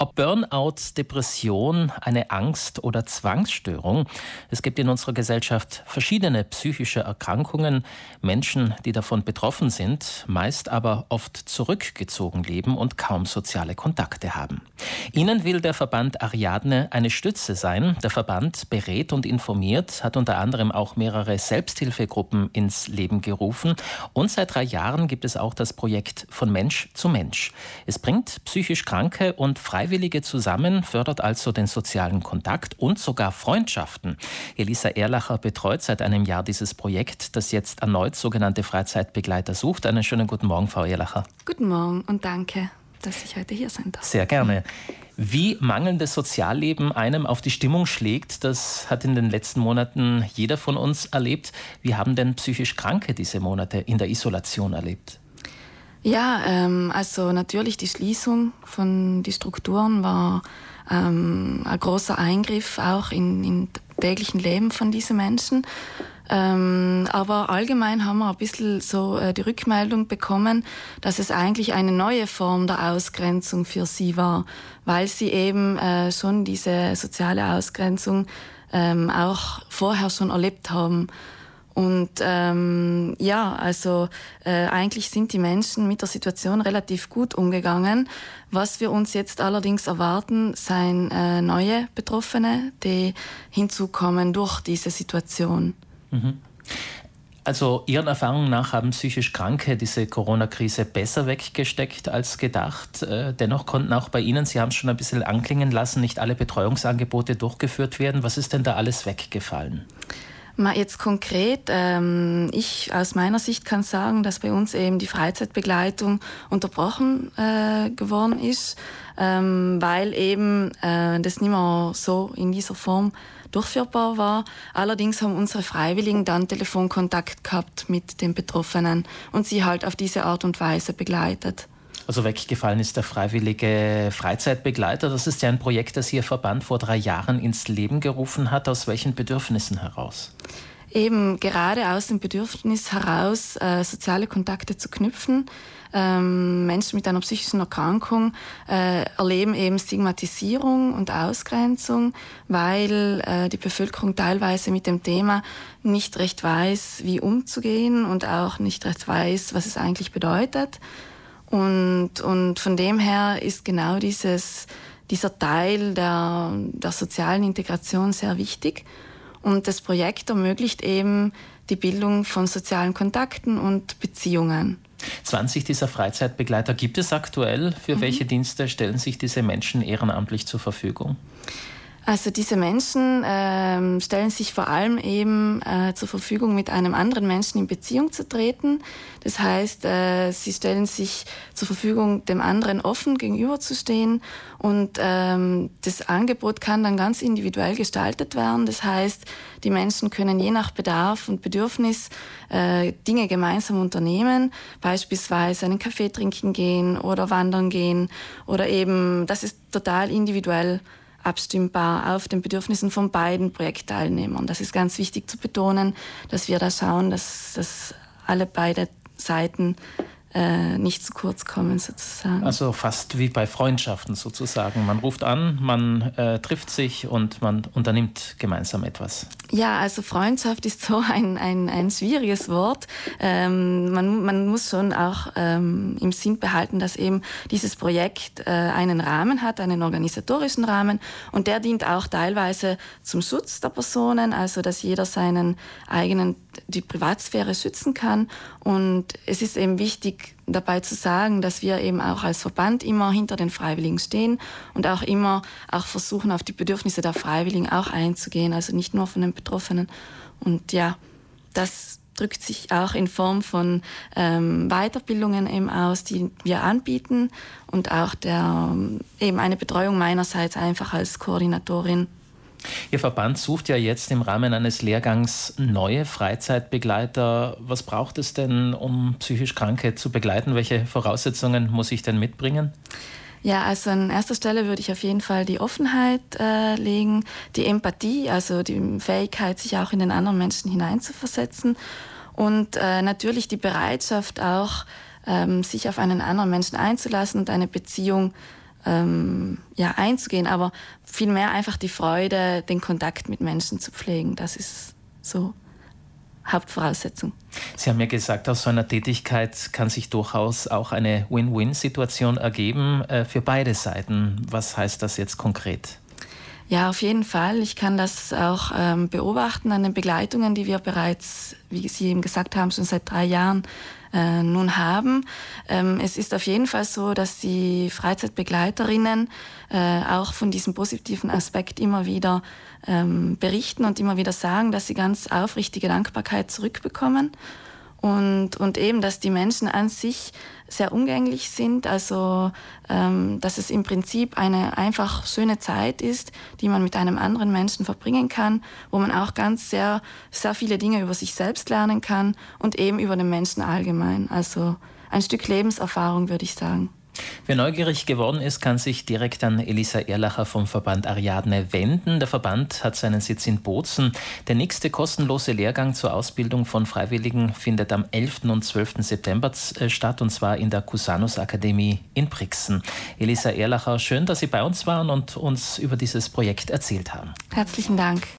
Ob Burnout, Depression, eine Angst oder Zwangsstörung, es gibt in unserer Gesellschaft verschiedene psychische Erkrankungen, Menschen, die davon betroffen sind, meist aber oft zurückgezogen leben und kaum soziale Kontakte haben. Ihnen will der Verband Ariadne eine Stütze sein. Der Verband berät und informiert, hat unter anderem auch mehrere Selbsthilfegruppen ins Leben gerufen und seit drei Jahren gibt es auch das Projekt von Mensch zu Mensch. Es bringt psychisch Kranke und frei Freiwillige zusammen, fördert also den sozialen Kontakt und sogar Freundschaften. Elisa Erlacher betreut seit einem Jahr dieses Projekt, das jetzt erneut sogenannte Freizeitbegleiter sucht. Einen schönen guten Morgen, Frau Erlacher. Guten Morgen und danke, dass ich heute hier sein darf. Sehr gerne. Wie mangelndes Sozialleben einem auf die Stimmung schlägt, das hat in den letzten Monaten jeder von uns erlebt. Wie haben denn psychisch Kranke diese Monate in der Isolation erlebt? Ja, ähm, also natürlich die Schließung von den Strukturen war ähm, ein großer Eingriff auch in, in täglichen Leben von diesen Menschen. Ähm, aber allgemein haben wir ein bisschen so äh, die Rückmeldung bekommen, dass es eigentlich eine neue Form der Ausgrenzung für sie war, weil sie eben äh, schon diese soziale Ausgrenzung ähm, auch vorher schon erlebt haben. Und ähm, ja, also äh, eigentlich sind die Menschen mit der Situation relativ gut umgegangen. Was wir uns jetzt allerdings erwarten, seien äh, neue Betroffene, die hinzukommen durch diese Situation. Mhm. Also Ihren Erfahrungen nach haben psychisch Kranke diese Corona-Krise besser weggesteckt als gedacht. Äh, dennoch konnten auch bei Ihnen, Sie haben es schon ein bisschen anklingen lassen, nicht alle Betreuungsangebote durchgeführt werden. Was ist denn da alles weggefallen? Jetzt konkret, ähm, ich aus meiner Sicht kann sagen, dass bei uns eben die Freizeitbegleitung unterbrochen äh, geworden ist, ähm, weil eben äh, das nicht mehr so in dieser Form durchführbar war. Allerdings haben unsere Freiwilligen dann Telefonkontakt gehabt mit den Betroffenen und sie halt auf diese Art und Weise begleitet. Also weggefallen ist der freiwillige Freizeitbegleiter. Das ist ja ein Projekt, das Ihr Verband vor drei Jahren ins Leben gerufen hat. Aus welchen Bedürfnissen heraus? Eben gerade aus dem Bedürfnis heraus, äh, soziale Kontakte zu knüpfen. Ähm, Menschen mit einer psychischen Erkrankung äh, erleben eben Stigmatisierung und Ausgrenzung, weil äh, die Bevölkerung teilweise mit dem Thema nicht recht weiß, wie umzugehen und auch nicht recht weiß, was es eigentlich bedeutet. Und, und von dem her ist genau dieses, dieser Teil der, der sozialen Integration sehr wichtig. Und das Projekt ermöglicht eben die Bildung von sozialen Kontakten und Beziehungen. 20 dieser Freizeitbegleiter gibt es aktuell. Für mhm. welche Dienste stellen sich diese Menschen ehrenamtlich zur Verfügung? Also diese Menschen ähm, stellen sich vor allem eben äh, zur Verfügung, mit einem anderen Menschen in Beziehung zu treten. Das heißt, äh, sie stellen sich zur Verfügung, dem anderen offen gegenüberzustehen. Und ähm, das Angebot kann dann ganz individuell gestaltet werden. Das heißt, die Menschen können je nach Bedarf und Bedürfnis äh, Dinge gemeinsam unternehmen, beispielsweise einen Kaffee trinken gehen oder wandern gehen oder eben, das ist total individuell abstimmbar auf den Bedürfnissen von beiden Projektteilnehmern. Das ist ganz wichtig zu betonen, dass wir da schauen, dass, dass alle beide Seiten äh, nicht zu kurz kommen sozusagen. Also fast wie bei Freundschaften sozusagen. Man ruft an, man äh, trifft sich und man unternimmt gemeinsam etwas. Ja, also Freundschaft ist so ein, ein, ein schwieriges Wort. Ähm, man, man muss schon auch ähm, im Sinn behalten, dass eben dieses Projekt äh, einen Rahmen hat, einen organisatorischen Rahmen und der dient auch teilweise zum Schutz der Personen, also dass jeder seinen eigenen die Privatsphäre schützen kann. Und es ist eben wichtig, dabei zu sagen, dass wir eben auch als Verband immer hinter den Freiwilligen stehen und auch immer auch versuchen, auf die Bedürfnisse der Freiwilligen auch einzugehen, also nicht nur von den Betroffenen. Und ja, das drückt sich auch in Form von ähm, Weiterbildungen eben aus, die wir anbieten und auch der, eben eine Betreuung meinerseits einfach als Koordinatorin Ihr Verband sucht ja jetzt im Rahmen eines Lehrgangs neue Freizeitbegleiter. Was braucht es denn, um psychisch Kranke zu begleiten? Welche Voraussetzungen muss ich denn mitbringen? Ja, also an erster Stelle würde ich auf jeden Fall die Offenheit äh, legen, die Empathie, also die Fähigkeit, sich auch in den anderen Menschen hineinzuversetzen und äh, natürlich die Bereitschaft auch, ähm, sich auf einen anderen Menschen einzulassen und eine Beziehung ähm, ja, einzugehen, aber vielmehr einfach die Freude, den Kontakt mit Menschen zu pflegen. Das ist so Hauptvoraussetzung. Sie haben ja gesagt, aus so einer Tätigkeit kann sich durchaus auch eine Win-Win-Situation ergeben äh, für beide Seiten. Was heißt das jetzt konkret? Ja, auf jeden Fall. Ich kann das auch ähm, beobachten an den Begleitungen, die wir bereits, wie Sie eben gesagt haben, schon seit drei Jahren äh, nun haben. Ähm, es ist auf jeden Fall so, dass die Freizeitbegleiterinnen äh, auch von diesem positiven Aspekt immer wieder ähm, berichten und immer wieder sagen, dass sie ganz aufrichtige Dankbarkeit zurückbekommen und, und eben, dass die Menschen an sich sehr umgänglich sind, also ähm, dass es im Prinzip eine einfach schöne Zeit ist, die man mit einem anderen Menschen verbringen kann, wo man auch ganz sehr, sehr viele Dinge über sich selbst lernen kann und eben über den Menschen allgemein. Also ein Stück Lebenserfahrung, würde ich sagen. Wer neugierig geworden ist, kann sich direkt an Elisa Erlacher vom Verband Ariadne wenden. Der Verband hat seinen Sitz in Bozen. Der nächste kostenlose Lehrgang zur Ausbildung von Freiwilligen findet am 11. und 12. September äh, statt, und zwar in der Cusanus Akademie in Brixen. Elisa Erlacher, schön, dass Sie bei uns waren und uns über dieses Projekt erzählt haben. Herzlichen Dank.